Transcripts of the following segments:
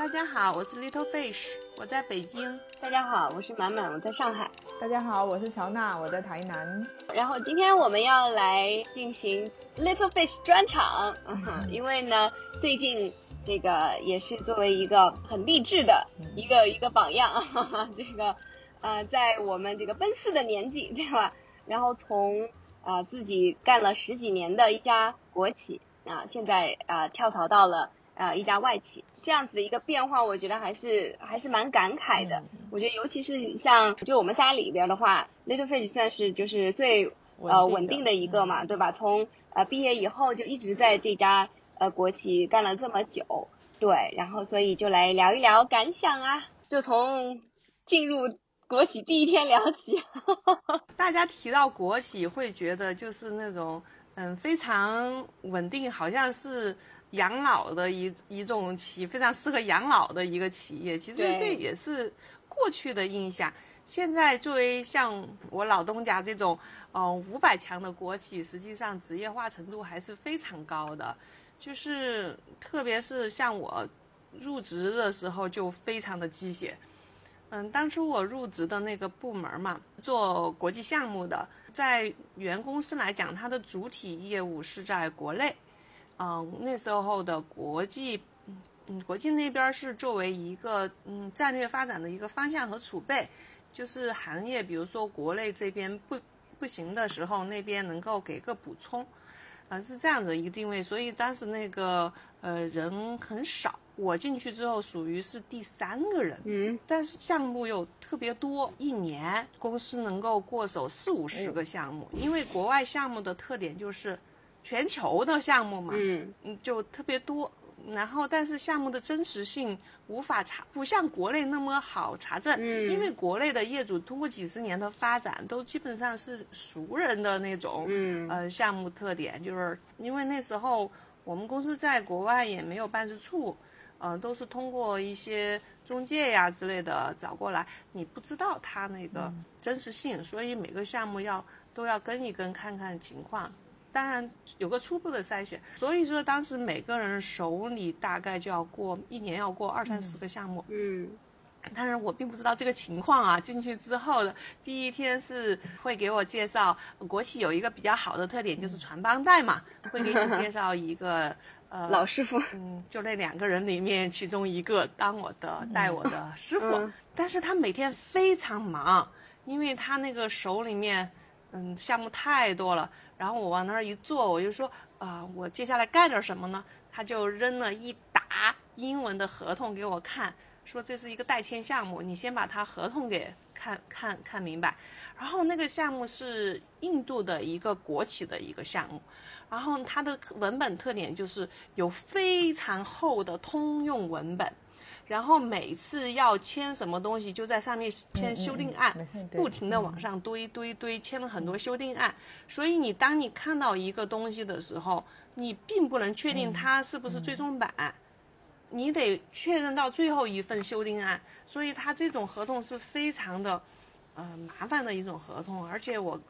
大家好，我是 Little Fish，我在北京。大家好，我是满满，我在上海。大家好，我是乔娜，我在台南。然后今天我们要来进行 Little Fish 专场，因为呢，最近这个也是作为一个很励志的一个一个榜样，这个呃，在我们这个奔四的年纪，对吧？然后从啊自己干了十几年的一家国企啊，现在啊跳槽到了啊一家外企。这样子的一个变化，我觉得还是还是蛮感慨的。我觉得尤其是像就我们仨里边的话，Little Fish 算是就是最呃稳定的一个嘛，对吧？从呃毕业以后就一直在这家呃国企干了这么久，对，然后所以就来聊一聊感想啊，就从进入国企第一天聊起。大家提到国企会觉得就是那种嗯非常稳定，好像是。养老的一一种企，非常适合养老的一个企业，其实这也是过去的印象。现在作为像我老东家这种，嗯，五百强的国企，实际上职业化程度还是非常高的。就是特别是像我入职的时候就非常的鸡血。嗯，当初我入职的那个部门嘛，做国际项目的，在原公司来讲，它的主体业务是在国内。嗯，那时候的国际，嗯，国际那边是作为一个嗯战略发展的一个方向和储备，就是行业，比如说国内这边不不行的时候，那边能够给个补充，啊，是这样子一个定位。所以当时那个呃人很少，我进去之后属于是第三个人，嗯，但是项目又特别多，一年公司能够过手四五十个项目，因为国外项目的特点就是。全球的项目嘛，嗯，就特别多，然后但是项目的真实性无法查，不像国内那么好查证，嗯，因为国内的业主通过几十年的发展，都基本上是熟人的那种，嗯，呃，项目特点，就是因为那时候我们公司在国外也没有办事处，呃，都是通过一些中介呀之类的找过来，你不知道他那个真实性，所以每个项目要都要跟一跟看看情况。当然有个初步的筛选，所以说当时每个人手里大概就要过一年要过二三十个项目。嗯，但是我并不知道这个情况啊。进去之后的第一天是会给我介绍，国企有一个比较好的特点就是传帮带嘛，会给你介绍一个 呃老师傅。嗯，就那两个人里面其中一个当我的带我的师傅，但是他每天非常忙，因为他那个手里面嗯项目太多了。然后我往那儿一坐，我就说啊，我接下来干点什么呢？他就扔了一沓英文的合同给我看，说这是一个代签项目，你先把他合同给看看看明白。然后那个项目是印度的一个国企的一个项目，然后它的文本特点就是有非常厚的通用文本。然后每次要签什么东西，就在上面签修订案，不停的往上堆堆堆，签了很多修订案。所以你当你看到一个东西的时候，你并不能确定它是不是最终版，你得确认到最后一份修订案。所以它这种合同是非常的，呃，麻烦的一种合同，而且我。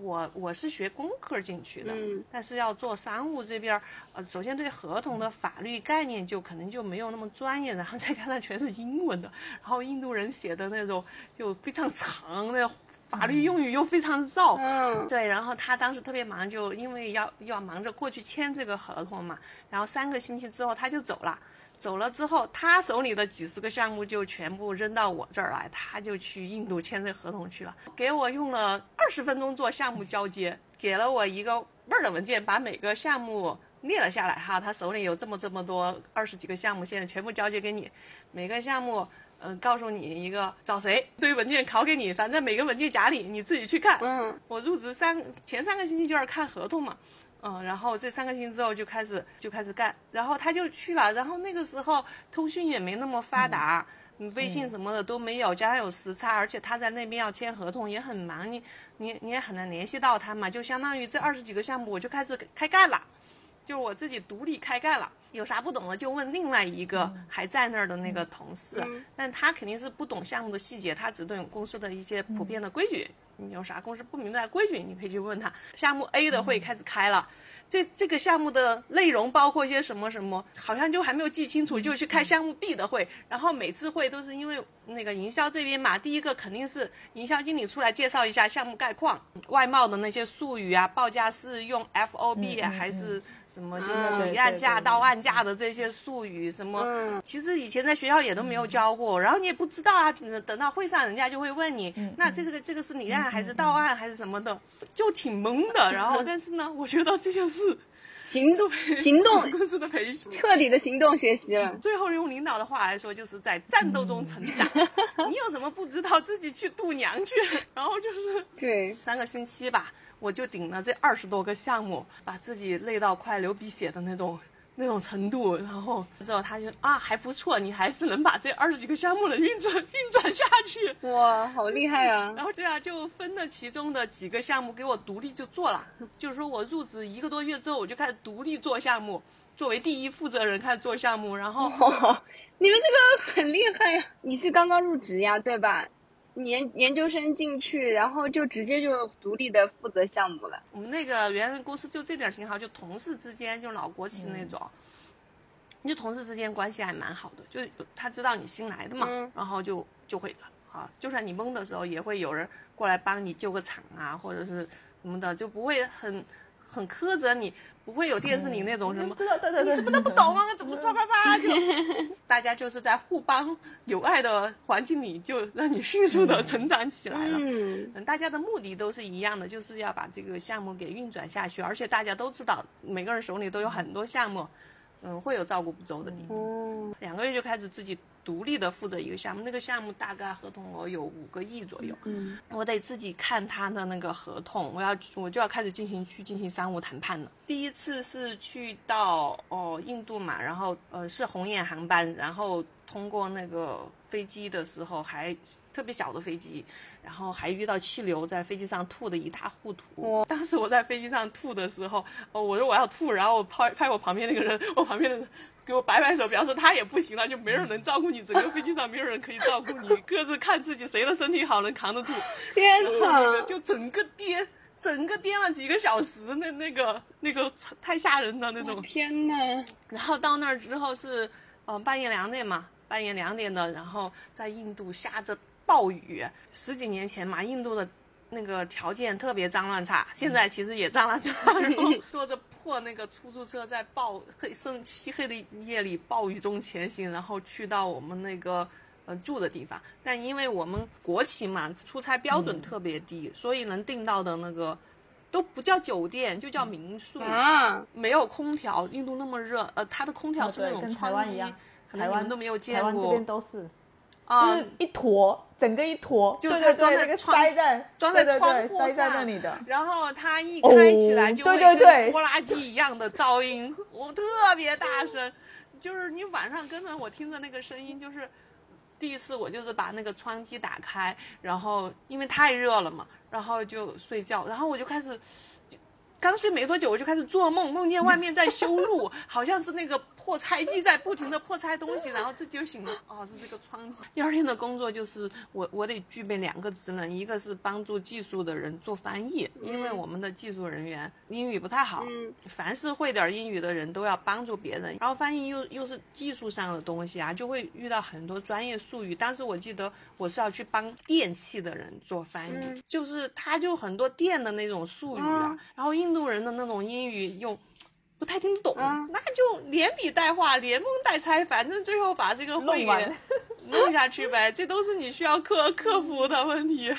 我我是学工科进去的，但是要做商务这边，呃，首先对合同的法律概念就可能就没有那么专业，然后再加上全是英文的，然后印度人写的那种就非常长的法律用语又非常绕，嗯，对，然后他当时特别忙，就因为要要忙着过去签这个合同嘛，然后三个星期之后他就走了。走了之后，他手里的几十个项目就全部扔到我这儿来，他就去印度签这合同去了。给我用了二十分钟做项目交接，给了我一个 Word 文件，把每个项目列了下来。哈，他手里有这么这么多二十几个项目，现在全部交接给你。每个项目，嗯，告诉你一个找谁，堆文件拷给你，反正每个文件夹里你自己去看。嗯，我入职三前三个星期就是看合同嘛。嗯，然后这三个星期之后就开始就开始干，然后他就去了，然后那个时候通讯也没那么发达，微信什么的都没有，加上有时差，而且他在那边要签合同也很忙，你你你也很难联系到他嘛，就相当于这二十几个项目我就开始开干了。就是我自己独立开干了，有啥不懂的就问另外一个还在那儿的那个同事，但他肯定是不懂项目的细节，他只懂公司的一些普遍的规矩。你有啥公司不明白规矩，你可以去问他。项目 A 的会开始开了，这这个项目的内容包括一些什么什么，好像就还没有记清楚，就去开项目 B 的会，然后每次会都是因为那个营销这边嘛，第一个肯定是营销经理出来介绍一下项目概况，外贸的那些术语啊，报价是用 FOB 啊还是什么，就是离岸价到岸价的这些术语什么，其实以前在学校也都没有教过，然后你也不知道啊，等到会上人家就会问你，那这个这个是离岸还是到岸还是什么的，就挺懵的。然后但是呢，我觉得这就是。行动，行动，公司的培训，彻底的行动学习了。最后用领导的话来说，就是在战斗中成长。你有什么不知道，自己去度娘去。然后就是对三个星期吧，我就顶了这二十多个项目，把自己累到快流鼻血的那种。那种程度，然后之后他就啊还不错，你还是能把这二十几个项目的运转运转下去。哇，好厉害啊！然后对啊，就分了其中的几个项目给我独立就做了。就是说我入职一个多月之后，我就开始独立做项目，作为第一负责人开始做项目。然后你们这个很厉害呀！你是刚刚入职呀，对吧？研研究生进去，然后就直接就独立的负责项目了。我们那个原来公司就这点挺好，就同事之间就老国企那种，就同事之间关系还蛮好的，就他知道你新来的嘛，然后就就会啊，就算你懵的时候，也会有人过来帮你救个场啊，或者是什么的，就不会很。很苛责你，不会有电视里那种什么，你什么都不懂啊，怎么啪啪啪就，大家就是在互帮友爱的环境里，就让你迅速的成长起来了。嗯，大家的目的都是一样的，就是要把这个项目给运转下去，而且大家都知道，每个人手里都有很多项目，嗯，会有照顾不周的地方。两个月就开始自己。独立的负责一个项目，那个项目大概合同额有五个亿左右。嗯，我得自己看他的那个合同，我要我就要开始进行去进行商务谈判了。第一次是去到哦印度嘛，然后呃是红眼航班，然后通过那个飞机的时候还特别小的飞机，然后还遇到气流，在飞机上吐的一塌糊涂。当时我在飞机上吐的时候，哦我说我要吐，然后拍拍我旁边那个人，我旁边的人。给我摆摆手，表示他也不行了，就没人能照顾你。整个飞机上没有人可以照顾你，各自看自己谁的身体好，能扛得住。天哪！就整个颠，整个颠了几个小时，那那个那个太吓人了那种。天哪！然后到那儿之后是，呃，半夜两点嘛，半夜两点的，然后在印度下着暴雨。十几年前嘛，印度的。那个条件特别脏乱差，现在其实也脏乱差。然后坐着破那个出租车，在暴黑深漆黑的夜里暴雨中前行，然后去到我们那个呃住的地方。但因为我们国企嘛，出差标准特别低，所以能订到的那个都不叫酒店，就叫民宿啊，没有空调。印度那么热，呃，它的空调是那种窗机，可能你们都没有见过。台湾这边都是。就是一坨，整个一坨，就装在，那个塞在装在窗户塞在那里的。然后它一开起来就会跟拖拉机一样的噪音，我特别大声，就是你晚上根本我听着那个声音，就是第一次我就是把那个窗机打开，然后因为太热了嘛，然后就睡觉，然后我就开始刚睡没多久，我就开始做梦，梦见外面在修路，好像是那个。破 拆机在不停的破拆东西，然后自己就醒了。哦，是这个窗机。第二天的工作就是我，我得具备两个职能，一个是帮助技术的人做翻译，因为我们的技术人员英语不太好。嗯。凡是会点英语的人都要帮助别人，然后翻译又又是技术上的东西啊，就会遇到很多专业术语。当时我记得我是要去帮电器的人做翻译，就是他就很多电的那种术语啊，然后印度人的那种英语又。不太听得懂，那就连笔带画，连蒙带猜，反正最后把这个会给 弄下去呗。这都是你需要克克服的问题。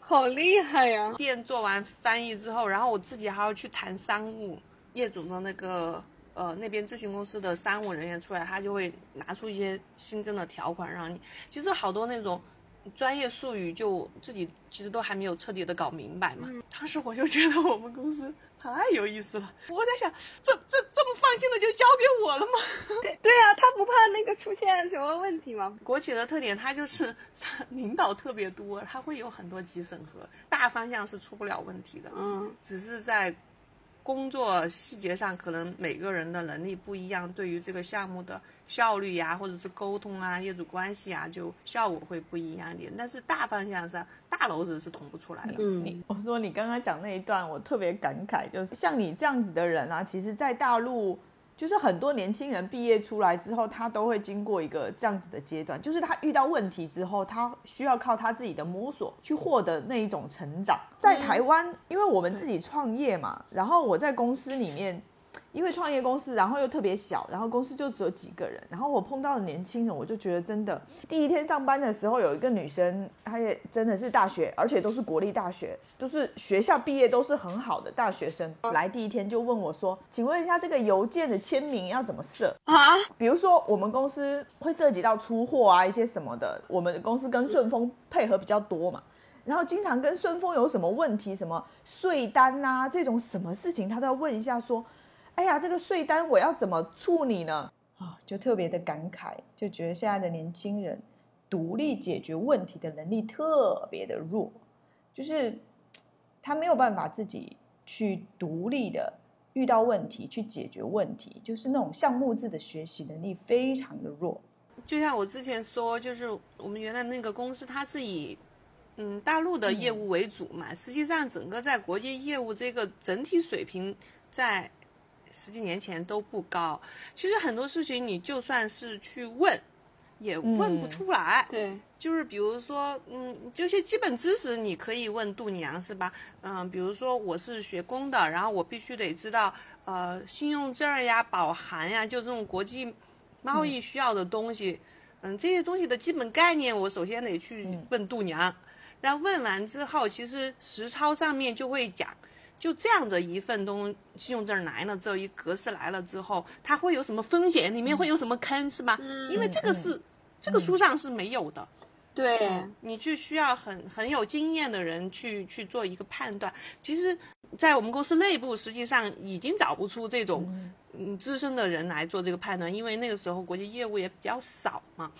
好厉害呀！店做完翻译之后，然后我自己还要去谈商务，业主的那个呃那边咨询公司的商务人员出来，他就会拿出一些新增的条款让你。其实好多那种。专业术语就自己其实都还没有彻底的搞明白嘛。当时我就觉得我们公司太有意思了，我在想，这这这么放心的就交给我了吗？对对啊，他不怕那个出现什么问题吗？国企的特点，它就是 领导特别多，他会有很多级审核，大方向是出不了问题的。嗯，只是在。工作细节上，可能每个人的能力不一样，对于这个项目的效率呀，或者是沟通啊、业主关系啊，就效果会不一样点。但是大方向上，大楼子是捅不出来的。你我说你刚刚讲那一段，我特别感慨，就是像你这样子的人啊，其实，在大陆就是很多年轻人毕业出来之后，他都会经过一个这样子的阶段，就是他遇到问题之后，他需要靠他自己的摸索去获得那一种成长。在台湾，因为我们自己创业嘛，然后我在公司里面。因为创业公司，然后又特别小，然后公司就只有几个人，然后我碰到的年轻人，我就觉得真的，第一天上班的时候，有一个女生，她也真的是大学，而且都是国立大学，都是学校毕业都是很好的大学生，来第一天就问我说，请问一下这个邮件的签名要怎么设？啊，比如说我们公司会涉及到出货啊一些什么的，我们公司跟顺丰配合比较多嘛，然后经常跟顺丰有什么问题，什么税单啊这种什么事情，他都要问一下说。哎呀，这个税单我要怎么处理呢？啊，就特别的感慨，就觉得现在的年轻人独立解决问题的能力特别的弱，就是他没有办法自己去独立的遇到问题去解决问题，就是那种项目制的学习能力非常的弱。就像我之前说，就是我们原来那个公司，它是以嗯大陆的业务为主嘛，实际上整个在国际业务这个整体水平在。十几年前都不高，其实很多事情你就算是去问，也问不出来。对，就是比如说，嗯，这些基本知识你可以问度娘是吧？嗯，比如说我是学工的，然后我必须得知道，呃，信用证呀、保函呀，就这种国际贸易需要的东西，嗯，这些东西的基本概念，我首先得去问度娘。然后问完之后，其实实操上面就会讲。就这样的一份东信用证来了之后，一格式来了之后，它会有什么风险？里面会有什么坑，是吧？嗯，因为这个是这个书上是没有的。对，你就需要很很有经验的人去去做一个判断。其实，在我们公司内部，实际上已经找不出这种嗯资深的人来做这个判断，因为那个时候国际业务也比较少嘛。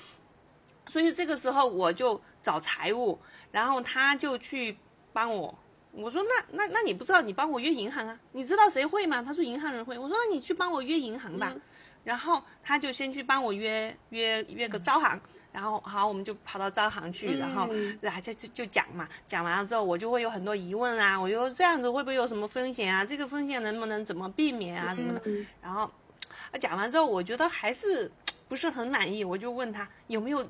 所以这个时候我就找财务，然后他就去帮我。我说那那那你不知道你帮我约银行啊？你知道谁会吗？他说银行人会。我说那你去帮我约银行吧。然后他就先去帮我约约约个招行，然后好我们就跑到招行去，然后然后就就就讲嘛。讲完了之后我就会有很多疑问啊，我就这样子会不会有什么风险啊？这个风险能不能怎么避免啊什么的？然后啊讲完之后我觉得还是不是很满意，我就问他有没有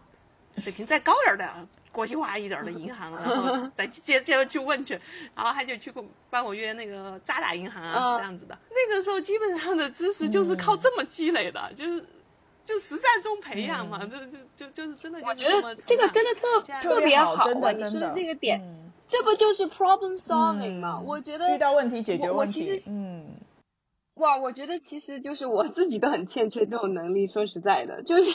水平再高点的。国际化一点的银行，然后再接接着去问去，然后他就去帮我约那个渣打银行啊这样子的。那个时候基本上的知识就是靠这么积累的，就是就实战中培养嘛，这这就就是真的。我觉得这个真的特特别好，你说的这个点，这不就是 problem solving 吗？我觉得遇到问题解决问题。我其实嗯，哇，我觉得其实就是我自己都很欠缺这种能力。说实在的，就是。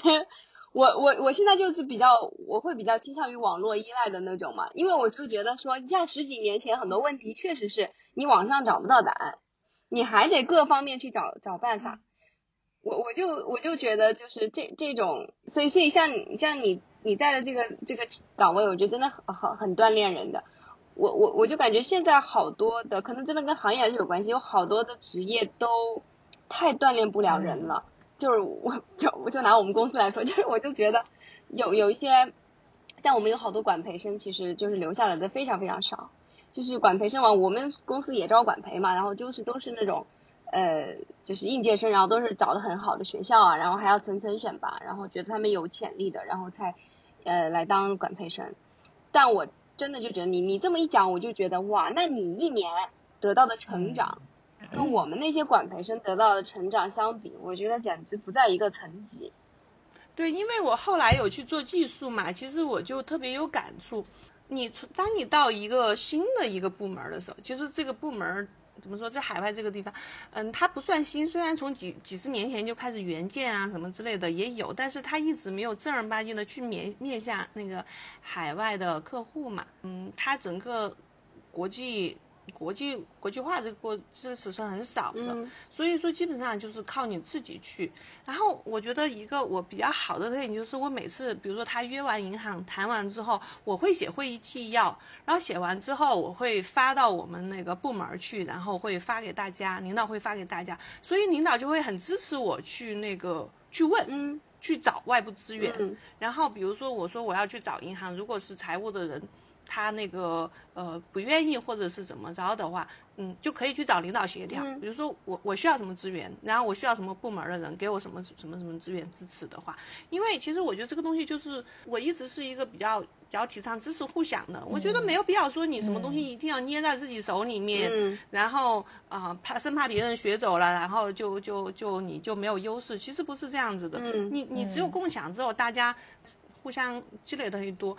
我我我现在就是比较，我会比较倾向于网络依赖的那种嘛，因为我就觉得说，像十几年前很多问题确实是你网上找不到答案，你还得各方面去找找办法。我我就我就觉得就是这这种，所以所以像像你你在的这个这个岗位，我觉得真的很很很锻炼人的。我我我就感觉现在好多的，可能真的跟行业还是有关系，有好多的职业都太锻炼不了人了。就是我就我就拿我们公司来说，就是我就觉得有有一些像我们有好多管培生，其实就是留下来的非常非常少。就是管培生完，我们公司也招管培嘛，然后就是都是那种呃就是应届生，然后都是找的很好的学校啊，然后还要层层选拔，然后觉得他们有潜力的，然后才呃来当管培生。但我真的就觉得你你这么一讲，我就觉得哇，那你一年得到的成长。跟我们那些管培生得到的成长相比，我觉得简直不在一个层级。对，因为我后来有去做技术嘛，其实我就特别有感触。你当你到一个新的一个部门的时候，其实这个部门怎么说，在海外这个地方，嗯，它不算新，虽然从几几十年前就开始援建啊什么之类的也有，但是它一直没有正儿八经的去面面向那个海外的客户嘛。嗯，它整个国际。国际国际化这个过这史是很少的，所以说基本上就是靠你自己去。然后我觉得一个我比较好的特点就是，我每次比如说他约完银行谈完之后，我会写会议纪要，然后写完之后我会发到我们那个部门去，然后会发给大家，领导会发给大家，所以领导就会很支持我去那个去问，去找外部资源。然后比如说我说我要去找银行，如果是财务的人。他那个呃不愿意或者是怎么着的话，嗯，就可以去找领导协调。比如说我我需要什么资源，然后我需要什么部门的人给我什么什么什么资源支持的话，因为其实我觉得这个东西就是我一直是一个比较比较提倡知识互享的。我觉得没有必要说你什么东西一定要捏在自己手里面，然后啊怕生怕别人学走了，然后就就就你就没有优势。其实不是这样子的，你你只有共享之后，大家。互相积累的很多，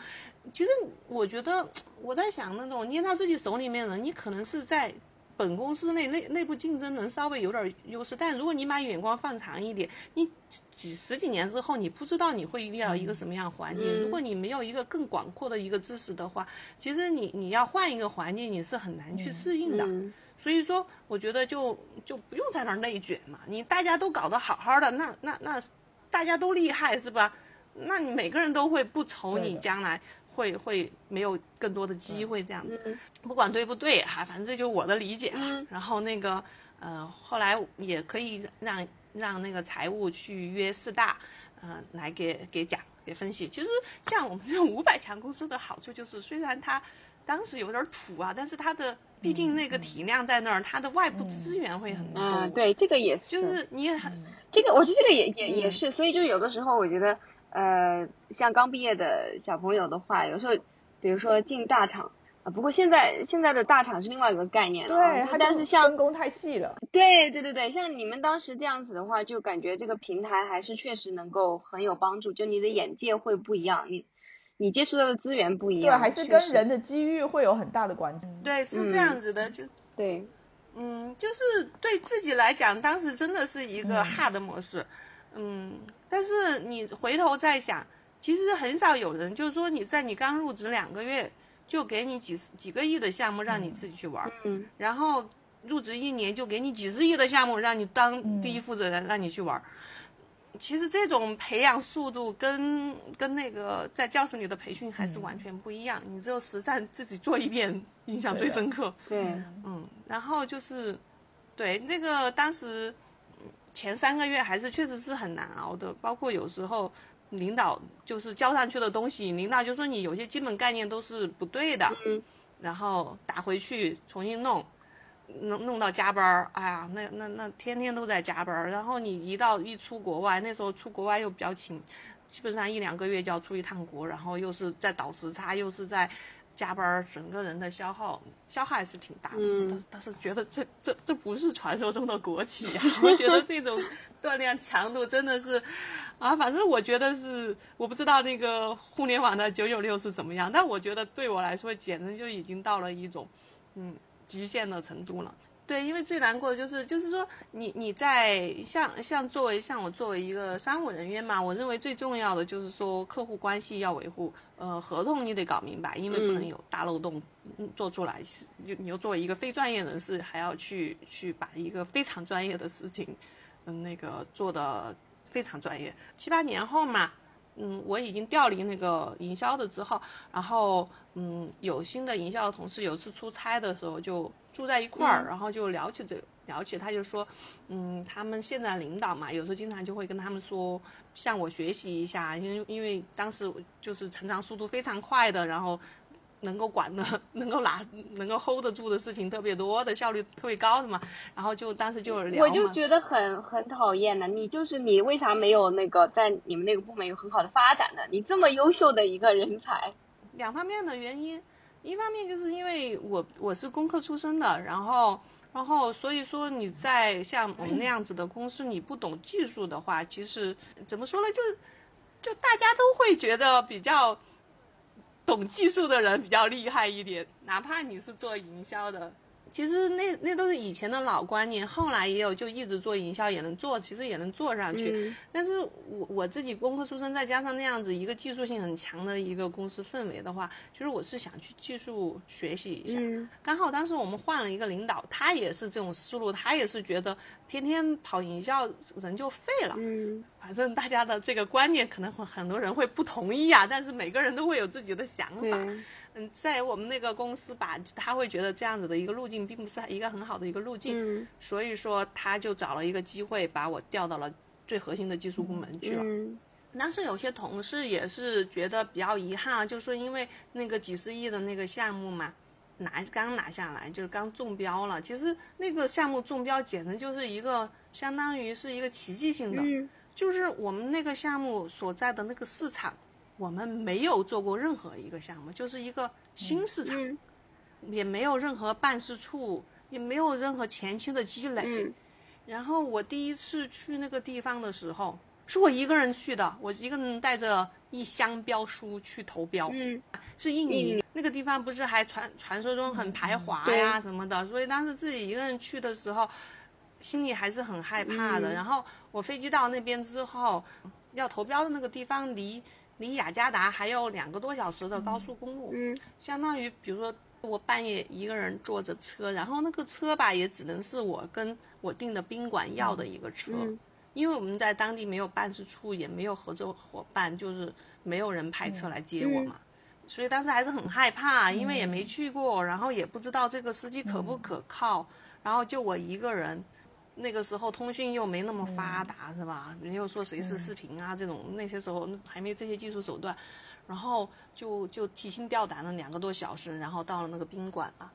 其实我觉得我在想那种捏到自己手里面的，你可能是在本公司内内内部竞争能稍微有点优势，但如果你把眼光放长一点，你几十几年之后，你不知道你会遇到一个什么样环境。如果你没有一个更广阔的一个知识的话，其实你你要换一个环境，你是很难去适应的。所以说，我觉得就就不用在那儿内卷嘛，你大家都搞得好好的，那那那大家都厉害是吧？那你每个人都会不愁你将来会会没有更多的机会这样子，不管对不对哈，反正这就是我的理解。然后那个呃，后来也可以让让那个财务去约四大，呃，来给给讲给分析。其实像我们这种五百强公司的好处就是，虽然它当时有点土啊，但是它的毕竟那个体量在那儿，它的外部资源会很多。嗯，对，这个也是。就是你也很这个，我觉得这个也也也是，所以就有的时候我觉得。呃，像刚毕业的小朋友的话，有时候，比如说进大厂啊，不过现在现在的大厂是另外一个概念了，对，但是像分工太细了，对对对对，像你们当时这样子的话，就感觉这个平台还是确实能够很有帮助，就你的眼界会不一样，你你接触到的资源不一样，对，还是跟人的机遇会有很大的关系，对，是这样子的，就对，嗯，就是对自己来讲，当时真的是一个 hard 模式。嗯，但是你回头再想，其实很少有人就是说你在你刚入职两个月就给你几十几个亿的项目让你自己去玩，嗯，然后入职一年就给你几十亿的项目让你当第一负责人让你去玩，其实这种培养速度跟跟那个在教室里的培训还是完全不一样，你只有实战自己做一遍印象最深刻，对，嗯，然后就是，对那个当时。前三个月还是确实是很难熬的，包括有时候领导就是交上去的东西，领导就说你有些基本概念都是不对的，然后打回去重新弄，弄弄到加班儿，哎呀，那那那天天都在加班儿。然后你一到一出国外，那时候出国外又比较勤，基本上一两个月就要出一趟国，然后又是在倒时差，又是在。加班整个人的消耗消耗还是挺大的。嗯，但是觉得这这这不是传说中的国企啊！我觉得这种 锻炼强度真的是，啊，反正我觉得是，我不知道那个互联网的九九六是怎么样，但我觉得对我来说简直就已经到了一种，嗯，极限的程度了。对，因为最难过的就是，就是说，你你在像像作为像我作为一个商务人员嘛，我认为最重要的就是说客户关系要维护，呃，合同你得搞明白，因为不能有大漏洞做出来。你你又作为一个非专业人士，还要去去把一个非常专业的事情，嗯，那个做的非常专业。七八年后嘛。嗯，我已经调离那个营销的之后，然后嗯，有新的营销的同事，有次出差的时候就住在一块儿，然后就聊起这聊起，他就说，嗯，他们现在领导嘛，有时候经常就会跟他们说，向我学习一下，因为因为当时就是成长速度非常快的，然后。能够管的、能够拿、能够 hold 得住的事情特别多的，效率特别高的嘛。然后就当时就聊我就觉得很很讨厌的，你就是你为啥没有那个在你们那个部门有很好的发展呢？你这么优秀的一个人才，两方面的原因，一方面就是因为我我是工科出身的，然后然后所以说你在像我们那样子的公司，你不懂技术的话，其实怎么说呢？就就大家都会觉得比较。懂技术的人比较厉害一点，哪怕你是做营销的。其实那那都是以前的老观念，后来也有就一直做营销也能做，其实也能做上去。但是我我自己工科出身，再加上那样子一个技术性很强的一个公司氛围的话，其实我是想去技术学习一下。刚好当时我们换了一个领导，他也是这种思路，他也是觉得天天跑营销人就废了。嗯，反正大家的这个观念可能很很多人会不同意啊，但是每个人都会有自己的想法。嗯，在我们那个公司吧，他会觉得这样子的一个路径并不是一个很好的一个路径，所以说他就找了一个机会把我调到了最核心的技术部门去了。但是有些同事也是觉得比较遗憾啊，就说因为那个几十亿的那个项目嘛，拿刚拿下来，就是刚中标了。其实那个项目中标简直就是一个相当于是一个奇迹性的，嗯就是我们那个项目所在的那个市场，我们没有做过任何一个项目，就是一个新市场，嗯也没有任何办事处，也没有任何前期的积累。嗯。然后我第一次去那个地方的时候，是我一个人去的，我一个人带着一箱标书去投标，嗯。是印尼那个地方，不是还传传说中很排华对。呀什么的，所以当时自己一个人去的时候，心里还是很害怕的。嗯。然后我飞机到那边之后，要投标的那个地方离离雅加达还有两个多小时的高速公路，嗯相当于比如说我半夜一个人坐着车，然后那个车吧也只能是我跟我订的宾馆要的一个车，嗯因为我们在当地没有办事处，也没有合作伙伴，就是没有人派车来接我嘛。所以当时还是很害怕，因为也没去过，然后也不知道这个司机可不可靠，然后就我一个人。那个时候通讯又没那么发达，是吧？人又说随时视频啊这种，那些时候还没这些技术手段，然后就就提心吊胆了两个多小时，然后到了那个宾馆啊。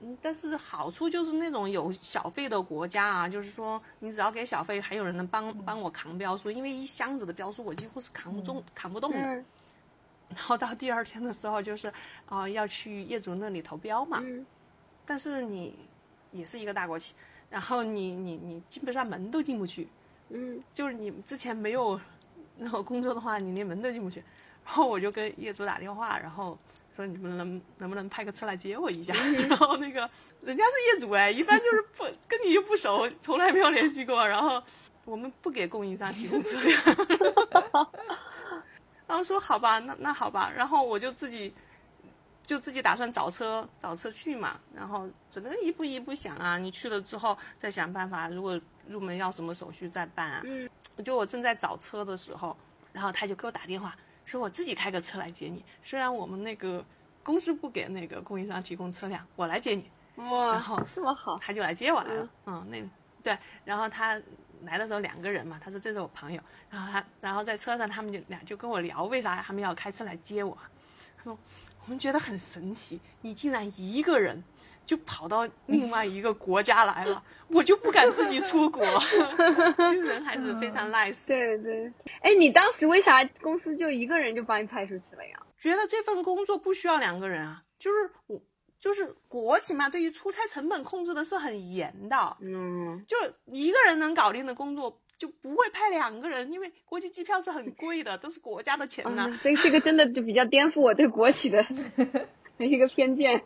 嗯，但是好处就是那种有小费的国家啊，就是说你只要给小费，还有人能帮帮我扛标书，因为一箱子的标书我几乎是扛不动、扛不动的。嗯然后到第二天的时候，就是啊、呃要去业主那里投标嘛，嗯但是你也是一个大国企，然后你你你基本上门都进不去，嗯就是你之前没有那个工作的话，你连门都进不去。然后我就跟业主打电话，然后说你们能能不能派个车来接我一下？然后那个人家是业主哎，一般就是不跟你又不熟，从来没有联系过。然后我们不给供应商提供车辆。然后说好吧，那那好吧，然后我就自己就自己打算找车找车去嘛，然后只能一步一步想啊，你去了之后再想办法，如果入门要什么手续再办啊。嗯就我正在找车的时候，然后他就给我打电话，说我自己开个车来接你，虽然我们那个公司不给那个供应商提供车辆，我来接你。哇，然后这么好，他就来接我来了。嗯，那对，然后他来的时候两个人嘛，他说这是我朋友，然后他然后在车上他们就俩就跟我聊为啥他们要开车来接我，他说我们觉得很神奇，你竟然一个人。就跑到另外一个国家来了，我就不敢自己出国。其 实人还是非常 nice，对对。哎，你当时为啥公司就一个人就把你派出去了呀？觉得这份工作不需要两个人啊，就是我就是国企嘛，对于出差成本控制的是很严的，嗯就一个人能搞定的工作就不会派两个人，因为国际机票是很贵的，都是国家的钱呢。嗯，这这个真的就比较颠覆我对国企的 一个偏见。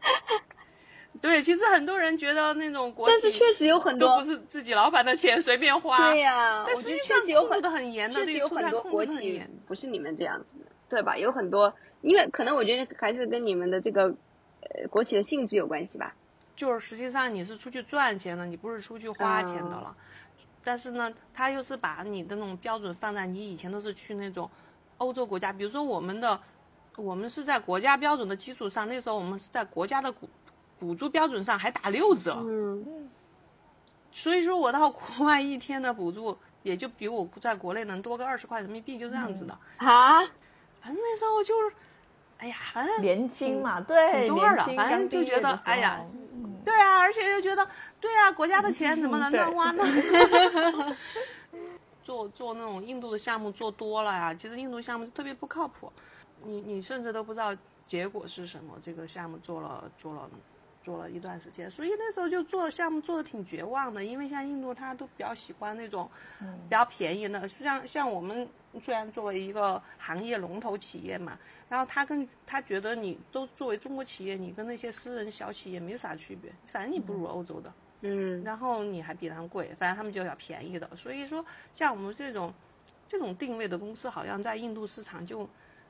对，其实很多人觉得那种国企，但是确实有很多都不，是自己老板的钱随便花，对呀、但实际上确实有很控制的很严的，确实有对于出很多国企。不是你们这样子的，对吧？有很多，因为可能我觉得还是跟你们的这个呃国企的性质有关系吧。就是实际上你是出去赚钱的，你不是出去花钱的了。但是呢，他又是把你的那种标准放在你以前都是去那种欧洲国家，比如说我们的，我们是在国家标准的基础上，那时候我们是在国家的补补助标准上还打六折，嗯。所以说我到国外一天的补助也就比我在国内能多个二十块人民币，就这样子的。啊，反正那时候就是，哎呀，反正年轻嘛，对，挺中二的反正就觉得哎呀对啊，而且又觉得，对啊，国家的钱怎么能乱花呢？做做那种印度的项目做多了呀，其实印度项目特别不靠谱，你你甚至都不知道结果是什么。这个项目做了做了做了一段时间，所以那时候就做项目做的挺绝望的，因为像印度他都比较喜欢那种比较便宜的，像像我们虽然作为一个行业龙头企业嘛，然后他跟他觉得你都作为中国企业，你跟那些私人小企业没啥区别，反正你不如欧洲的。嗯然后你还比他们贵，反正他们就要便宜的。所以说，像我们这种这种定位的公司，好像在印度市场就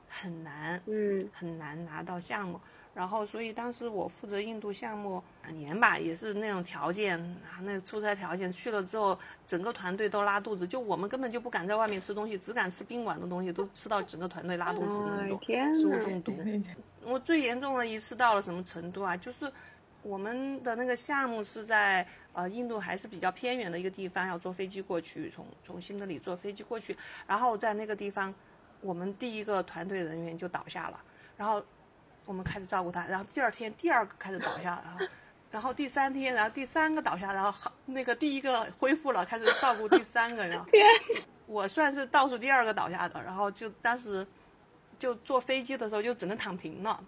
很难嗯很难拿到项目。然后，所以当时我负责印度项目两年吧，也是那种条件啊，那个出差条件去了之后，整个团队都拉肚子，就我们根本就不敢在外面吃东西，只敢吃宾馆的东西，都吃到整个团队拉肚子那哎种天食物中毒。我最严重的一次到了什么程度啊？就是我们的那个项目是在呃印度还是比较偏远的一个地方，要坐飞机过去，从从新德里坐飞机过去，然后在那个地方，我们第一个团队人员就倒下了，然后我们开始照顾他，然后第二天第二个开始倒下了，然后第三天，然后第三个倒下，然后那个第一个恢复了，开始照顾第三个，然后我算是倒数第二个倒下的，然后就当时就坐飞机的时候就只能躺平了。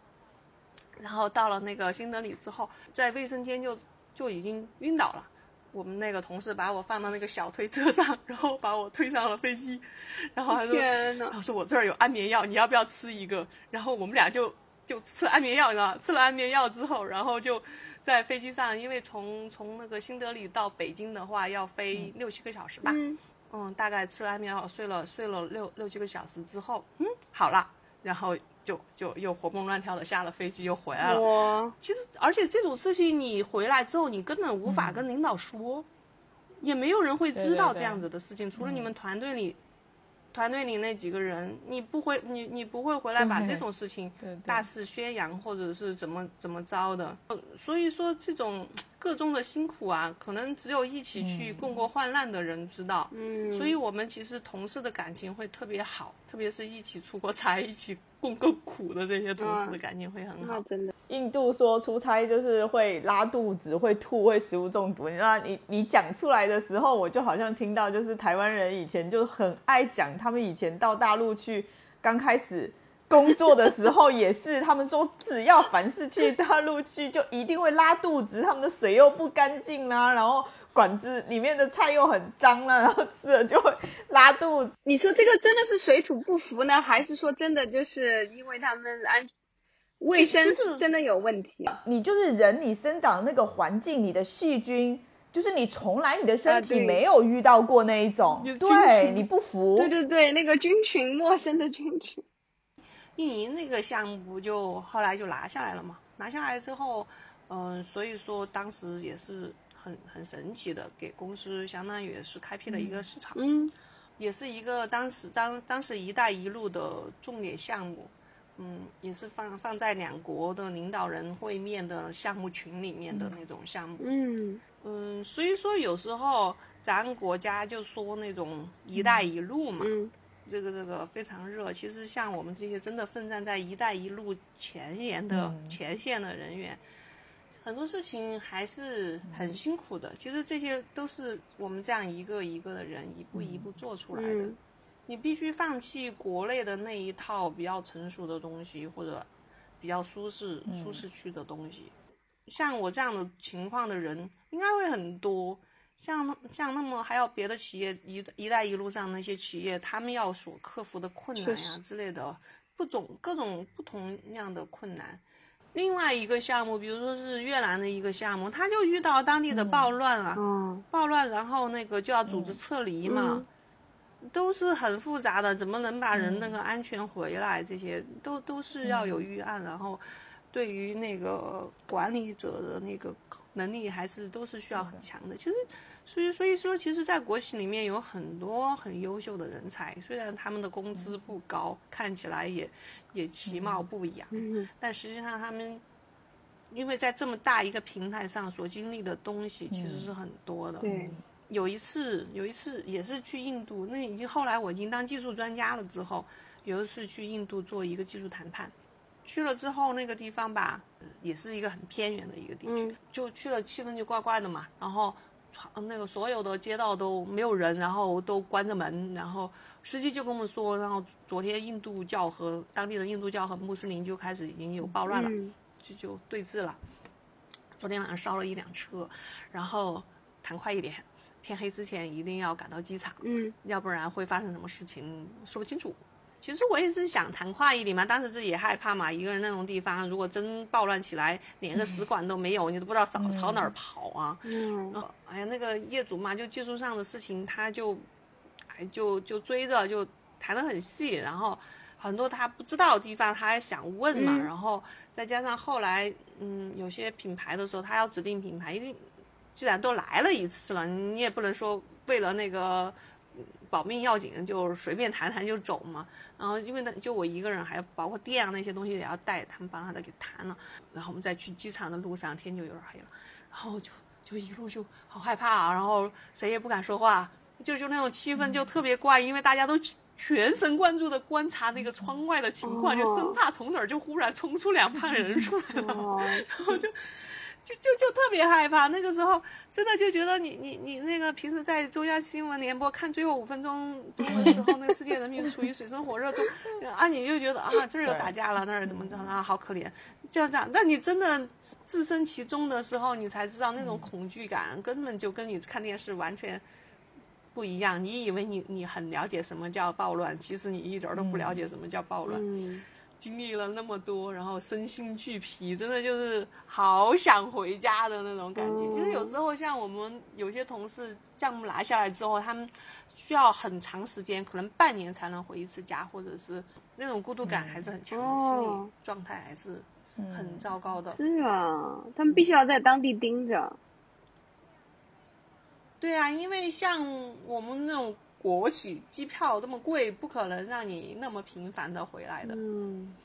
然后到了那个新德里之后，在卫生间就就已经晕倒了。我们那个同事把我放到那个小推车上，然后把我推上了飞机。然后他说：“他说我这儿有安眠药，你要不要吃一个？”然后我们俩就就吃安眠药，你知道吃了安眠药之后，然后就在飞机上，因为从从那个新德里到北京的话要飞六七个小时吧。嗯。嗯，大概吃了安眠药，睡了睡了六六七个小时之后，嗯，好了。然后。就就又活蹦乱跳的下了飞机又回来了。其实，而且这种事情你回来之后，你根本无法跟领导说，也没有人会知道这样子的事情，除了你们团队里。团队里那几个人，你不会，你你不会回来把这种事情大肆宣扬，或者是怎么怎么着的。所以说，这种各中的辛苦啊，可能只有一起去共过患难的人知道。嗯。所以我们其实同事的感情会特别好，特别是一起出过差、一起共过苦的这些同事的感情会很好。真的。印度说出差就是会拉肚子、会吐、会食物中毒。你知道，你你讲出来的时候，我就好像听到，就是台湾人以前就很爱讲，他们以前到大陆去刚开始工作的时候，也是他们说，只要凡是去大陆去，就一定会拉肚子。他们的水又不干净啦，然后馆子里面的菜又很脏了，然后吃了就会拉肚子。你说这个真的是水土不服呢，还是说真的就是因为他们安？卫生真的有问题。你就是人，你生长那个环境，你的细菌，就是你从来你的身体没有遇到过那一种，对，你不服。对对对，那个菌群，陌生的菌群。运营那个项目不就后来就拿下来了嘛？拿下来之后，嗯，所以说当时也是很很神奇的，给公司相当于也是开辟了一个市场，嗯，也是一个当时当当时“一带一路”的重点项目。嗯，也是放放在两国的领导人会面的项目群里面的那种项目。嗯嗯，所以说有时候咱国家就说那种“一带一路”嘛，这个这个非常热。其实像我们这些真的奋战在“一带一路”前沿的前线的人员，很多事情还是很辛苦的。其实这些都是我们这样一个一个的人一步一步做出来的。你必须放弃国内的那一套比较成熟的东西，或者比较舒适舒适区的东西。像我这样的情况的人应该会很多。像像那么还有别的企业一一带一路上那些企业，他们要所克服的困难呀之类的，不种各种不同样的困难。另外一个项目，比如说是越南的一个项目，他就遇到当地的暴乱啊，暴乱，然后那个就要组织撤离嘛。都是很复杂的，怎么能把人那个安全回来？这些都都是要有预案，然后对于那个管理者的那个能力还是都是需要很强的。其实，所以所以说，其实，在国企里面有很多很优秀的人才，虽然他们的工资不高，看起来也也其貌不扬，但实际上他们因为在这么大一个平台上所经历的东西其实是很多的。对。有一次，有一次也是去印度，那已经后来我已经当技术专家了之后，有一次去印度做一个技术谈判，去了之后那个地方吧，也是一个很偏远的一个地区，就去了气氛就怪怪的嘛，然后，那个所有的街道都没有人，然后都关着门，然后司机就跟我们说，然后昨天印度教和当地的印度教和穆斯林就开始已经有暴乱了，就就对峙了，昨天晚上烧了一辆车，然后谈快一点。天黑之前一定要赶到机场，嗯，要不然会发生什么事情说不清楚。其实我也是想谈快一点嘛，当时自己也害怕嘛。一个人那种地方，如果真暴乱起来，连个使馆都没有，你都不知道朝朝哪儿跑啊。嗯，哎呀，那个业主嘛，就技术上的事情，他就，哎，就就追着就谈得很细，然后很多他不知道的地方，他还想问嘛。然后再加上后来，嗯，有些品牌的时候，他要指定品牌，一定。既然都来了一次了，你也不能说为了那个保命要紧，就随便谈谈就走嘛。然后因为那就我一个人，还包括店啊那些东西也要带，他们帮他的给谈了。然后我们在去机场的路上，天就有点黑了，然后就就一路就好害怕啊，然后谁也不敢说话，就就那种气氛就特别怪，因为大家都全神贯注的观察那个窗外的情况，就生怕从哪儿就忽然冲出两帮人出来了，然后就。就就就特别害怕，那个时候真的就觉得你你你那个平时在中央新闻联播看最后五分钟钟的时候，那世界人民处于水深火热中，啊你就觉得啊这儿又打架了，那儿怎么着啊好可怜，就这样。但你真的置身其中的时候，你才知道那种恐惧感根本就跟你看电视完全不一样。你以为你你很了解什么叫暴乱，其实你一点都不了解什么叫暴乱。经历了那么多，然后身心俱疲，真的就是好想回家的那种感觉。其实有时候像我们有些同事项目拿下来之后，他们需要很长时间，可能半年才能回一次家，或者是那种孤独感还是很强的，心理状态还是很糟糕的。是啊，他们必须要在当地盯着。对啊，因为像我们那种。国企机票这么贵，不可能让你那么频繁的回来的。嗯，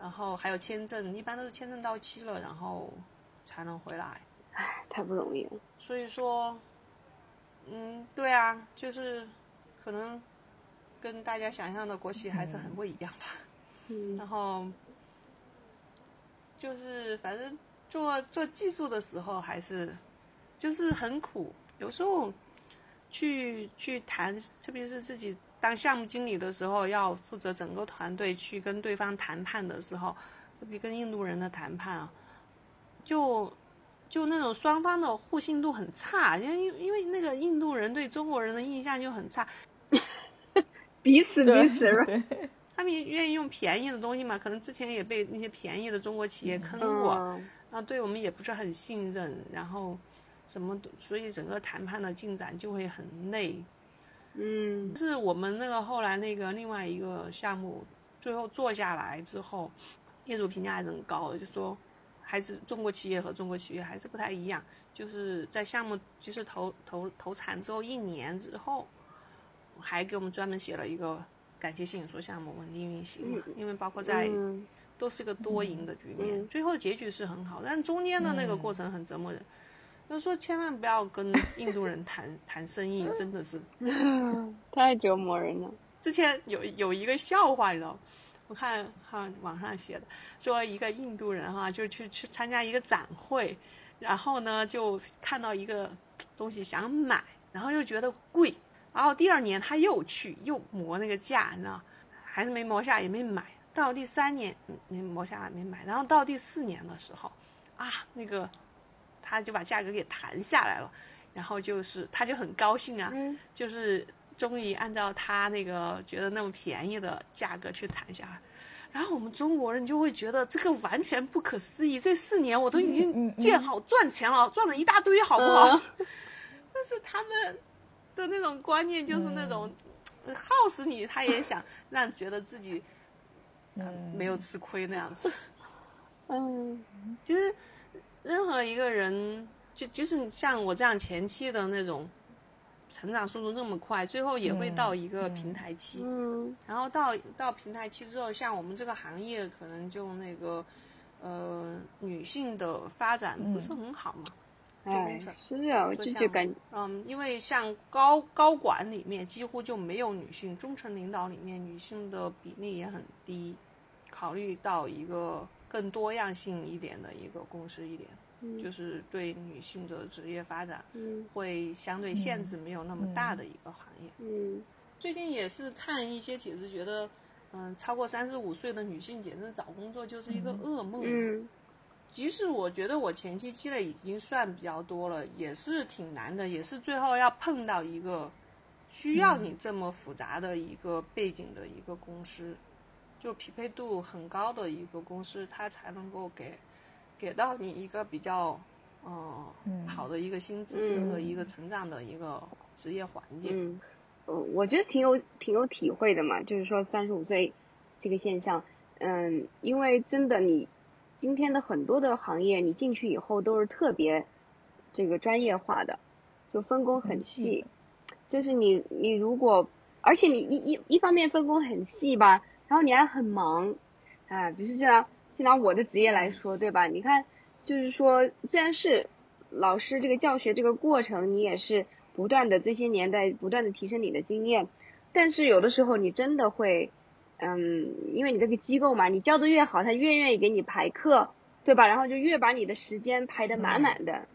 然后还有签证，一般都是签证到期了，然后才能回来。唉，太不容易了。所以说，嗯，对啊，就是可能跟大家想象的国企还是很不一样吧。嗯。然后就是反正做做技术的时候还是就是很苦，有时候。去去谈，特别是自己当项目经理的时候，要负责整个团队去跟对方谈判的时候，特别跟印度人的谈判啊，就就那种双方的互信度很差，因为因为那个印度人对中国人的印象就很差，彼此彼此，他们也愿意用便宜的东西嘛，可能之前也被那些便宜的中国企业坑过，然后对我们也不是很信任，然后。什么？所以整个谈判的进展就会很累。嗯，是我们那个后来那个另外一个项目，最后做下来之后，业主评价还是很高的，就说还是中国企业和中国企业还是不太一样。就是在项目其实投投投产之后一年之后，还给我们专门写了一个感谢信，说项目稳定运行嘛，因为包括在都是一个多赢的局面，最后结局是很好，但中间的那个过程很折磨人。就说千万不要跟印度人谈谈生意，真的是太折磨人了。之前有有一个笑话，你知道，我看哈网上写的，说一个印度人哈就去去参加一个展会，然后呢就看到一个东西想买，然后又觉得贵，然后第二年他又去又磨那个价，你知道，还是没磨下，也没买到第三年没磨下来没买，然后到第四年的时候，啊那个。他就把价格给谈下来了，然后就是他就很高兴啊，就是终于按照他那个觉得那么便宜的价格去谈下来，然后我们中国人就会觉得这个完全不可思议，这四年我都已经建好赚钱了，赚了一大堆，好不好？但是他们的那种观念就是那种耗死你，他也想 让觉得自己嗯。没有吃亏那样子，嗯，其实。任何一个人，就即使像我这样前期的那种，成长速度那么快，最后也会到一个平台期。嗯。然后到到平台期之后，像我们这个行业，可能就那个，呃，女性的发展不是很好嘛。哎，是啊，我就感嗯，因为像高高管里面几乎就没有女性，中层领导里面女性的比例也很低。考虑到一个。更多样性一点的一个公司一点，就是对女性的职业发展，会相对限制没有那么大的一个行业。嗯，最近也是看一些帖子，觉得，嗯，超过三十五岁的女性简直找工作就是一个噩梦。嗯，即使我觉得我前期积累已经算比较多了，也是挺难的，也是最后要碰到一个需要你这么复杂的一个背景的一个公司。就匹配度很高的一个公司，它才能够给给到你一个比较嗯好的一个薪资和一个成长的一个职业环境。嗯，我觉得挺有挺有体会的嘛，就是说三十五岁这个现象，嗯，因为真的你今天的很多的行业，你进去以后都是特别这个专业化的，就分工很细。就是你你如果，而且你一一一方面分工很细吧，然后你还很忙，啊，比如说这样，就拿我的职业来说，对吧？你看，就是说，虽然是老师这个教学这个过程，你也是不断的这些年在不断的提升你的经验，但是有的时候你真的会，嗯，因为你这个机构嘛，你教的越好，他越愿意给你排课，对吧？然后就越把你的时间排得满满的。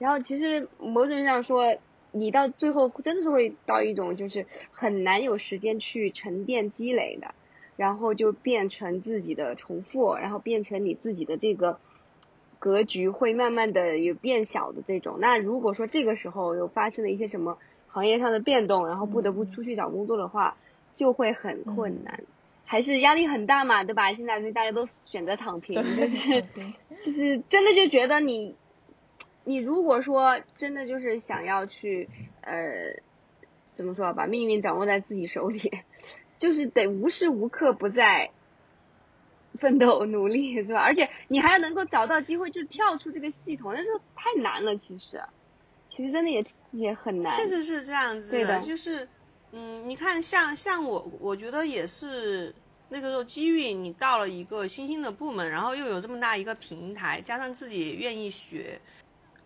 然后其实某种意义上说，你到最后真的是会到一种就是很难有时间去沉淀积累的，然后就变成自己的重复，然后变成你自己的这个格局会慢慢的有变小的这种。那如果说这个时候有发生了一些什么行业上的变动，然后不得不出去找工作的话，就会很困难，还是压力很大嘛，对吧？现在所以大家都选择躺平，就是就是真的就觉得你。你如果说真的就是想要去，呃，怎么说把命运掌握在自己手里，就是得无时无刻不在奋斗努力，是吧？而且你还要能够找到机会，就跳出这个系统，那就太难了。其实，其实真的也也很难。确实是这样子的，就是，嗯，你看，像像我，我觉得也是那个时候机遇，你到了一个新兴的部门，然后又有这么大一个平台，加上自己愿意学。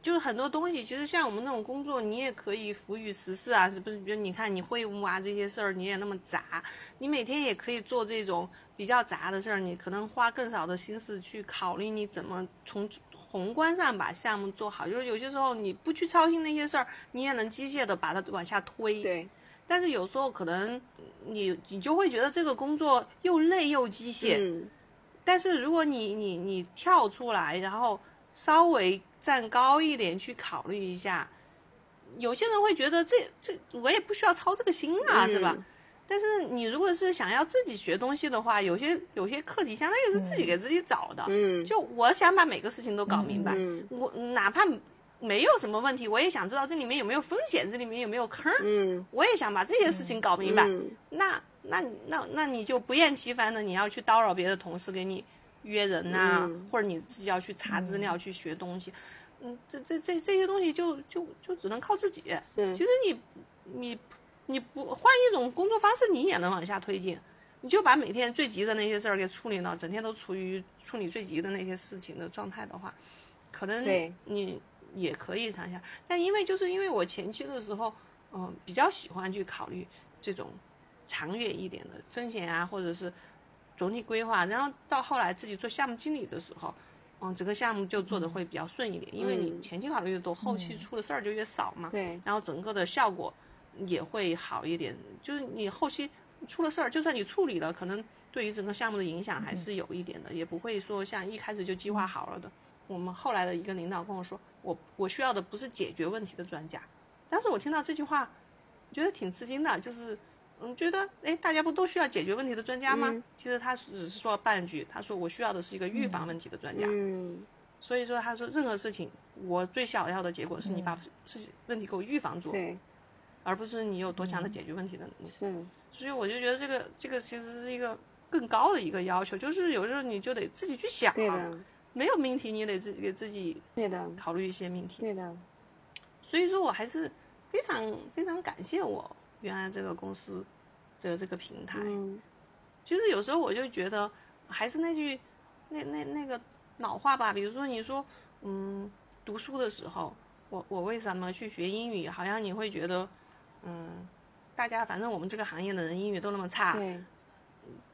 就是很多东西，其实像我们那种工作，你也可以浮于实事啊，是不是？比如你看，你会务啊这些事儿，你也那么杂，你每天也可以做这种比较杂的事儿，你可能花更少的心思去考虑你怎么从宏观上把项目做好。就是有些时候你不去操心那些事儿，你也能机械的把它往下推。对。但是有时候可能你你就会觉得这个工作又累又机械。嗯。但是如果你你你跳出来，然后稍微。站高一点去考虑一下，有些人会觉得这这我也不需要操这个心啊，是吧？但是你如果是想要自己学东西的话，有些有些课题相当于是自己给自己找的。嗯，就我想把每个事情都搞明白，我哪怕没有什么问题，我也想知道这里面有没有风险，这里面有没有坑。嗯，我也想把这些事情搞明白。那那那那你就不厌其烦的你要去叨扰别的同事给你。约人呐，或者你自己要去查资料去学东西，嗯，这这这这些东西就就就只能靠自己。其实你你你不换一种工作方式，你也能往下推进。你就把每天最急的那些事儿给处理了，整天都处于处理最急的那些事情的状态的话，可能你也可以谈下。但因为就是因为我前期的时候，嗯，比较喜欢去考虑这种长远一点的风险啊，或者是。总体规划，然后到后来自己做项目经理的时候，嗯，整个项目就做的会比较顺一点，因为你前期考虑的多，后期出的事儿就越少嘛。对。然后整个的效果也会好一点，就是你后期出了事儿，就算你处理了，可能对于整个项目的影响还是有一点的，也不会说像一开始就计划好了的。我们后来的一个领导跟我说，我我需要的不是解决问题的专家。当时我听到这句话，觉得挺吃惊的，就是。嗯，觉得哎，大家不都需要解决问题的专家吗？其实他只是说了半句，他说我需要的是一个预防问题的专家。嗯，所以说他说任何事情，我最想要的结果是你把事情问题给我预防住，对，而不是你有多强的解决问题的能力。是，所以我就觉得这个这个其实是一个更高的一个要求，就是有时候你就得自己去想，没有命题你得自己给自己对的。考虑一些命题，对的。所以说我还是非常非常感谢我原来这个公司。的这个平台，其实有时候我就觉得，还是那句，那那那个老话吧。比如说你说，嗯，读书的时候，我我为什么去学英语？好像你会觉得，嗯，大家反正我们这个行业的人英语都那么差，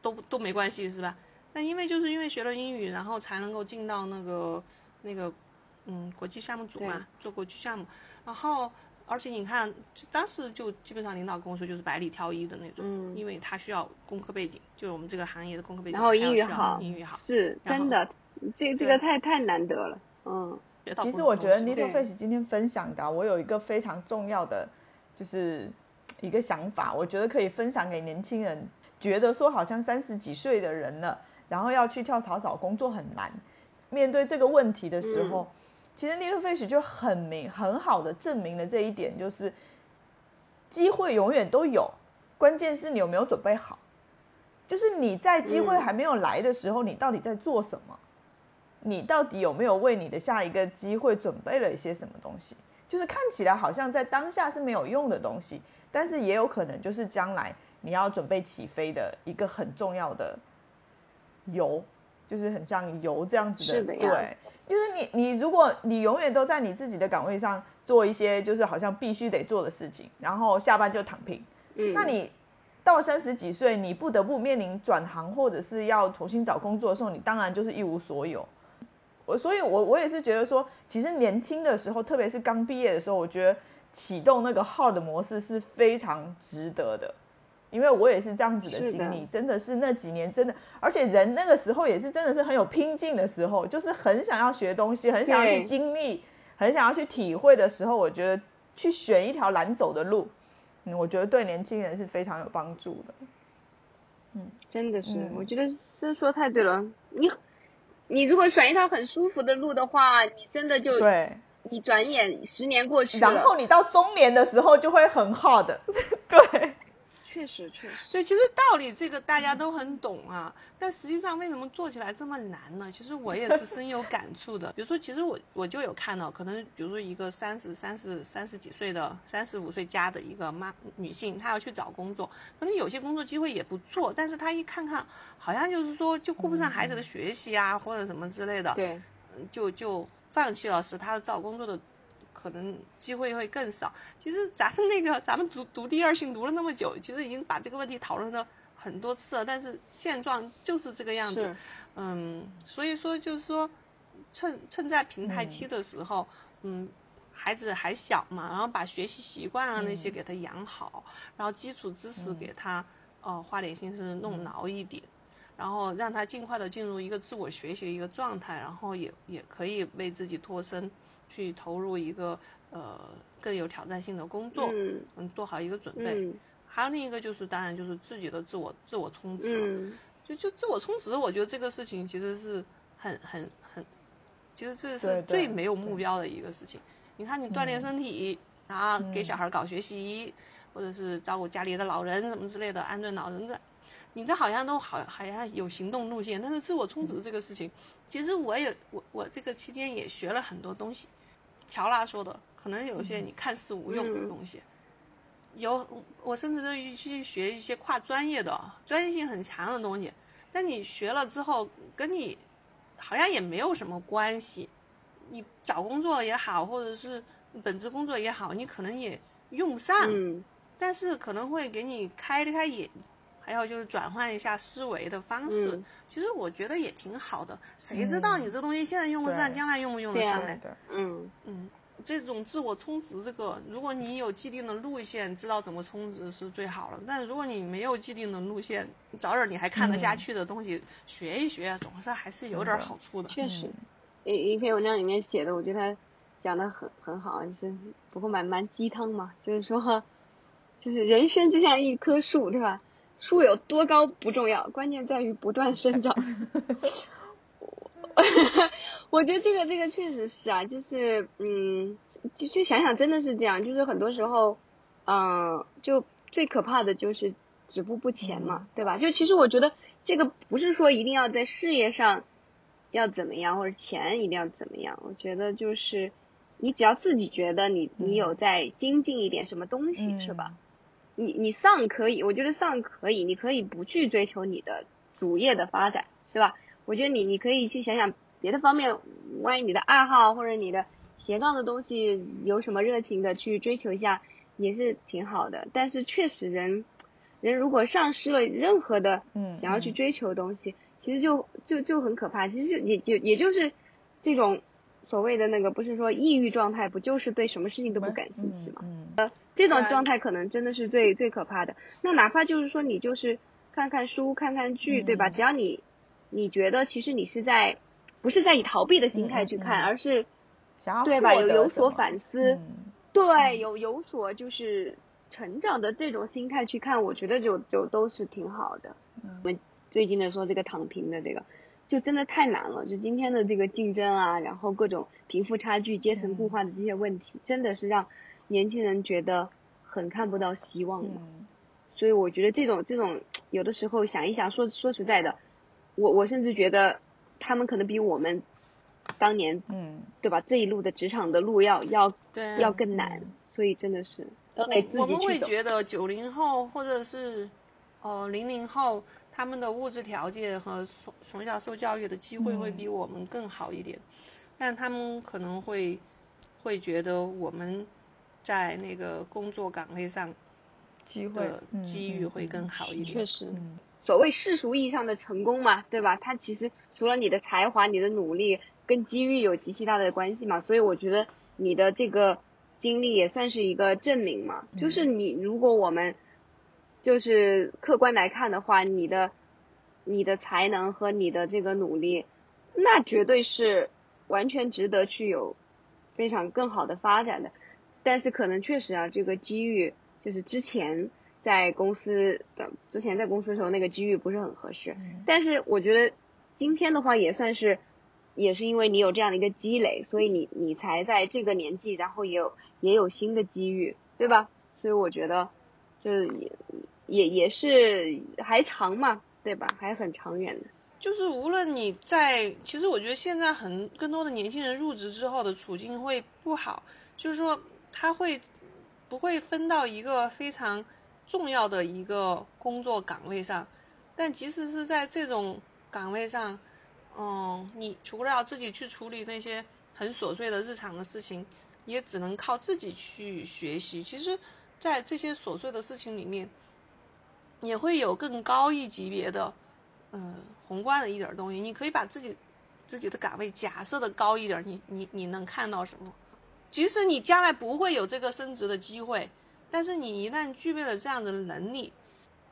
都都没关系是吧？那因为就是因为学了英语，然后才能够进到那个那个嗯国际项目组嘛，做国际项目，然后。而且你看，当时就基本上领导跟我说，就是百里挑一的那种，因为他需要工科背景，就是我们这个行业的工科背景，然后英语好，英语好，是真的，这这个太太难得了，嗯。其实我觉得 Little Face 今天分享的，我有一个非常重要的，就是一个想法，我觉得可以分享给年轻人，觉得说好像三十几岁的人了，然后要去跳槽找工作很难，面对这个问题的时候。其实 Little Fish 就很明很好的证明了这一点，就是机会永远都有，关键是你有没有准备好。就是你在机会还没有来的时候，你到底在做什么？你到底有没有为你的下一个机会准备了一些什么东西？就是看起来好像在当下是没有用的东西，但是也有可能就是将来你要准备起飞的一个很重要的油，就是很像油这样子是的对，就是你你如果你永远都在你自己的岗位上做一些就是好像必须得做的事情，然后下班就躺平，嗯，那你到三十几岁，你不得不面临转行或者是要重新找工作的时候，你当然就是一无所有。我所以我，我也是觉得说，其实年轻的时候，特别是刚毕业的时候，我觉得启动那个 hard 模式是非常值得的，因为我也是这样子的经历，真的是那几年真的，而且人那个时候也是真的是很有拼劲的时候，就是很想要学东西，很想要去对经历，很想要去体会的时候，我觉得去选一条难走的路，嗯，我觉得对年轻人是非常有帮助的。真的是，嗯。我觉得真说太对了。你你如果选一条很舒服的路的话，你真的就对，你转眼十年过去了，然后你到中年的时候就会很 hard，对，确实确实，对，其实道理这个大家都很懂啊，但实际上为什么做起来这么难呢？其实我也是深有感触的。比如说，其实我我就有看到，可能比如说一个三十三十三十几岁的三十五岁加的一个妈女性，她要去找工作，可能有些工作机会也不错，但是她一看看，好像就是说就顾不上孩子的学习啊，或者什么之类的，对，就就放弃了，使他找工作的可能机会会更少。其实咱们那个 咱们读读第二性读了那么久，其实已经把这个问题讨论了很多次了，但是现状就是这个样子。嗯，所以说就是说，趁趁在平台期的时候，嗯。孩子还小嘛，然后把学习习惯啊那些给他养好，然后基础知识给他，呃，花点心思弄牢一点，然后让他尽快的进入一个自我学习的一个状态，然后也也可以为自己脱身，去投入一个呃更有挑战性的工作，嗯嗯，做好一个准备。嗯还有另一个就是，当然就是自己的自我自我充值了。嗯，就就自我充值，我觉得这个事情其实是很很很，其实这是最没有目标的一个事情。你看，你锻炼身体，然后给小孩搞学习，或者是照顾家里的老人什么之类的，安顿老人的，你这好像都好好像有行动路线。但是自我充值这个事情，其实我也我我这个期间也学了很多东西。乔拉说的，可能有些你看似无用的东西，有我甚至都去学一些跨专业的、专业性很强的东西，但你学了之后，跟你好像也没有什么关系。你找工作也好，或者是本职工作也好，你可能也用不上，嗯，但是可能会给你开开眼，还有就是转换一下思维的方式。嗯其实我觉得也挺好的。谁知道你这东西现在用不上，对将来用不用得上呢？嗯，嗯，这种自我充值，这个如果你有既定的路线，知道怎么充值是最好了。但如果你没有既定的路线，找点你还看得下去的东西、学一学，总是还是有点好处的。确实，一一篇文章里面写的，我觉得他讲的很很好，就是不过蛮蛮鸡汤嘛，就是说，就是人生就像一棵树，对吧？树有多高不重要，关键在于不断生长。我觉得这个这个确实是啊，就是嗯，就就想想真的是这样，就是很多时候，嗯、就最可怕的就是止步不前嘛，对吧？就其实我觉得这个不是说一定要在事业上要怎么样，或者钱一定要怎么样，我觉得就是你只要自己觉得你你有在精进一点什么东西，嗯是吧？你你丧可以，我觉得丧可以，你可以不去追求你的主业的发展，是吧？我觉得你你可以去想想别的方面，关于你的爱好或者你的斜杠的东西有什么热情的去追求一下，也是挺好的。但是确实人，人如果丧失了任何的嗯想要去追求的东西，其实就就就很可怕。其实也就也就是这种所谓的那个，不是说抑郁状态，不就是对什么事情都不感兴趣吗？嗯嗯这种状态可能真的是最最可怕的。那哪怕就是说你就是看看书、看看剧，对吧？嗯只要你你觉得其实你是在不是在以逃避的心态去看，而是想要对吧？有有所反思，嗯对，有有所就是成长的这种心态去看，我觉得就就都是挺好的。嗯我们最近的说这个躺平的这个，就真的太难了。就今天的这个竞争啊，然后各种贫富差距、阶层固化的这些问题，真的是让年轻人觉得很看不到希望了。嗯所以我觉得这种这种有的时候想一想，说说实在的，我我甚至觉得他们可能比我们当年嗯，对吧这一路的职场的路要要对，要更难，所以真的是我们己。会觉得九零后或者是呃零零后，他们的物质条件和从从小受教育的机会会比我们更好一点，但他们可能会会觉得我们在那个工作岗位上机会机遇会更好一点。确实，嗯所谓世俗意义上的成功嘛，对吧？它其实除了你的才华、你的努力，跟机遇有极其大的关系嘛。所以我觉得你的这个经历也算是一个证明嘛。就是你如果我们就是客观来看的话，你的你的才能和你的这个努力，那绝对是完全值得去有非常更好的发展的。但是可能确实啊，这个机遇就是之前在公司的之前在公司的时候那个机遇不是很合适。但是我觉得今天的话也算是，也是因为你有这样的一个积累，所以你你才在这个年纪，然后也有也有新的机遇，对吧？所以我觉得这也也也是还长嘛，对吧？还很长远的。就是无论你在，其实我觉得现在很更多的年轻人入职之后的处境会不好，就是说他会不会分到一个非常重要的一个工作岗位上，但即使是在这种岗位上，嗯，你除了要自己去处理那些很琐碎的日常的事情，也只能靠自己去学习。其实，在这些琐碎的事情里面，也会有更高一级别的。嗯，宏观的一点东西，你可以把自己自己的岗位假设的高一点，你你你能看到什么？即使你将来不会有这个升职的机会，但是你一旦具备了这样的能力，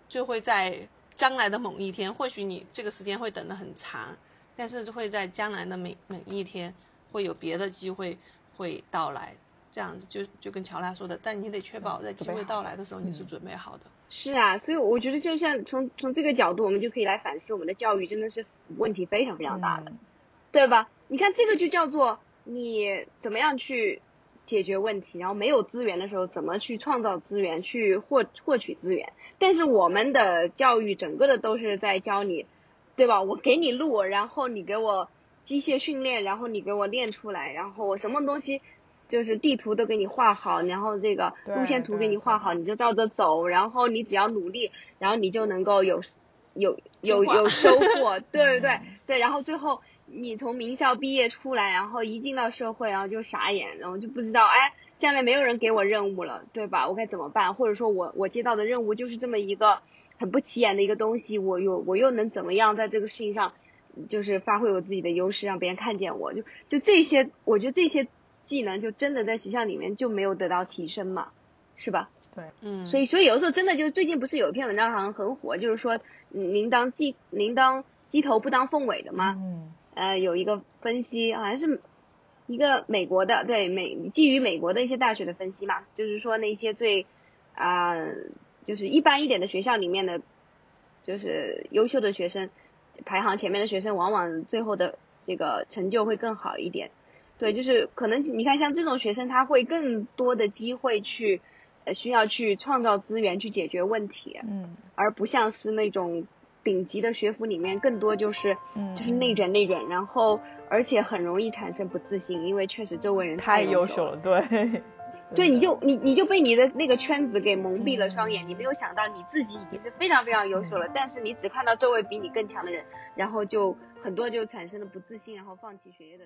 就会在将来的某一天，或许你这个时间会等得很长，但是会在将来的每每一天会有别的机会会到来。这样子就就跟乔拉说的，但你得确保在机会到来的时候你是准备好的。是啊，所以我觉得就像从从这个角度，我们就可以来反思我们的教育真的是问题非常非常大的，嗯对吧？你看这个就叫做你怎么样去解决问题，然后没有资源的时候怎么去创造资源，去获获取资源。但是我们的教育整个的都是在教你，对吧？我给你路，然后你给我机械训练，然后你给我练出来，然后我什么东西。就是地图都给你画好，然后这个路线图给你画好，你就照着走，然后你只要努力，然后你就能够有有有有收获，对对对对，然后最后你从名校毕业出来，然后一进到社会，然后就傻眼，然后就不知道哎，下面没有人给我任务了，对吧？我该怎么办？或者说我我接到的任务就是这么一个很不起眼的一个东西，我又我又能怎么样在这个事情上，就是发挥我自己的优势，让别人看见我，就就这些，我觉得这些。技能就真的在学校里面就没有得到提升嘛，是吧？对，嗯，所以所以有的时候真的就最近不是有一篇文章好像很火，就是说您当鸡您当鸡头不当凤尾的吗？嗯，呃，有一个分析好像是一个美国的，对美基于美国的一些大学的分析嘛，就是说那些最啊、呃、就是一般一点的学校里面的，就是优秀的学生，排行前面的学生，往往最后的这个成就会更好一点。对，就是可能你看，像这种学生，他会更多的机会去，呃，需要去创造资源去解决问题，嗯，而不像是那种顶级的学府里面，更多就是，嗯就是内卷内卷，然后而且很容易产生不自信，因为确实周围人太优优秀了，对，对，你就你你就被你的那个圈子给蒙蔽了双眼，你没有想到你自己已经是非常非常优秀了，但是你只看到周围比你更强的人，然后就很多就产生了不自信，然后放弃学业的。